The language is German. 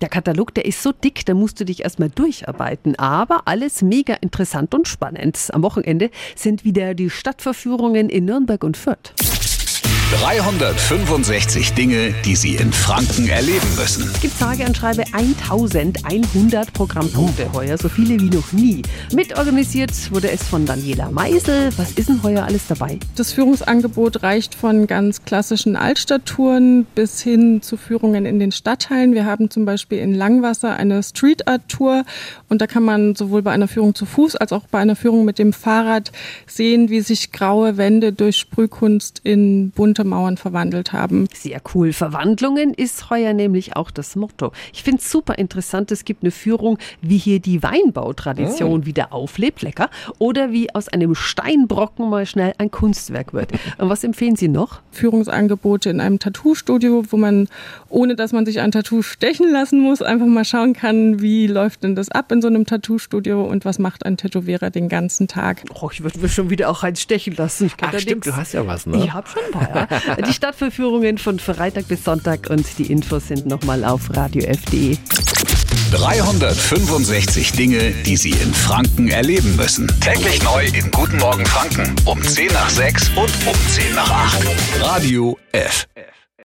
Der Katalog, der ist so dick, da musst du dich erstmal durcharbeiten. Aber alles mega interessant und spannend. Am Wochenende sind wieder die Stadtverführungen in Nürnberg und Fürth. 365 Dinge, die Sie in Franken erleben müssen. Es gibt sage und schreibe 1100 Programmpunkte heuer, so viele wie noch nie. Mitorganisiert wurde es von Daniela Meisel. Was ist denn heuer alles dabei? Das Führungsangebot reicht von ganz klassischen Altstadttouren bis hin zu Führungen in den Stadtteilen. Wir haben zum Beispiel in Langwasser eine Street Art Tour und da kann man sowohl bei einer Führung zu Fuß als auch bei einer Führung mit dem Fahrrad sehen, wie sich graue Wände durch Sprühkunst in bunte Mauern verwandelt haben. Sehr cool. Verwandlungen ist heuer nämlich auch das Motto. Ich finde es super interessant. Es gibt eine Führung, wie hier die Weinbautradition oh. wieder auflebt, lecker, oder wie aus einem Steinbrocken mal schnell ein Kunstwerk wird. Und was empfehlen Sie noch? Führungsangebote in einem Tattoo-Studio, wo man, ohne dass man sich ein Tattoo stechen lassen muss, einfach mal schauen kann, wie läuft denn das ab in so einem Tattoo-Studio und was macht ein Tätowierer den ganzen Tag. Oh, ich würde mir schon wieder auch eins stechen lassen. Ich Ach, stimmt, du hast ja was, ne? Ich habe schon ein paar, ja. Die Stadtverführungen von Freitag bis Sonntag und die Infos sind nochmal auf radiof.de. 365 Dinge, die Sie in Franken erleben müssen. Täglich neu in Guten Morgen Franken um 10 nach 6 und um 10 nach 8. Radio F.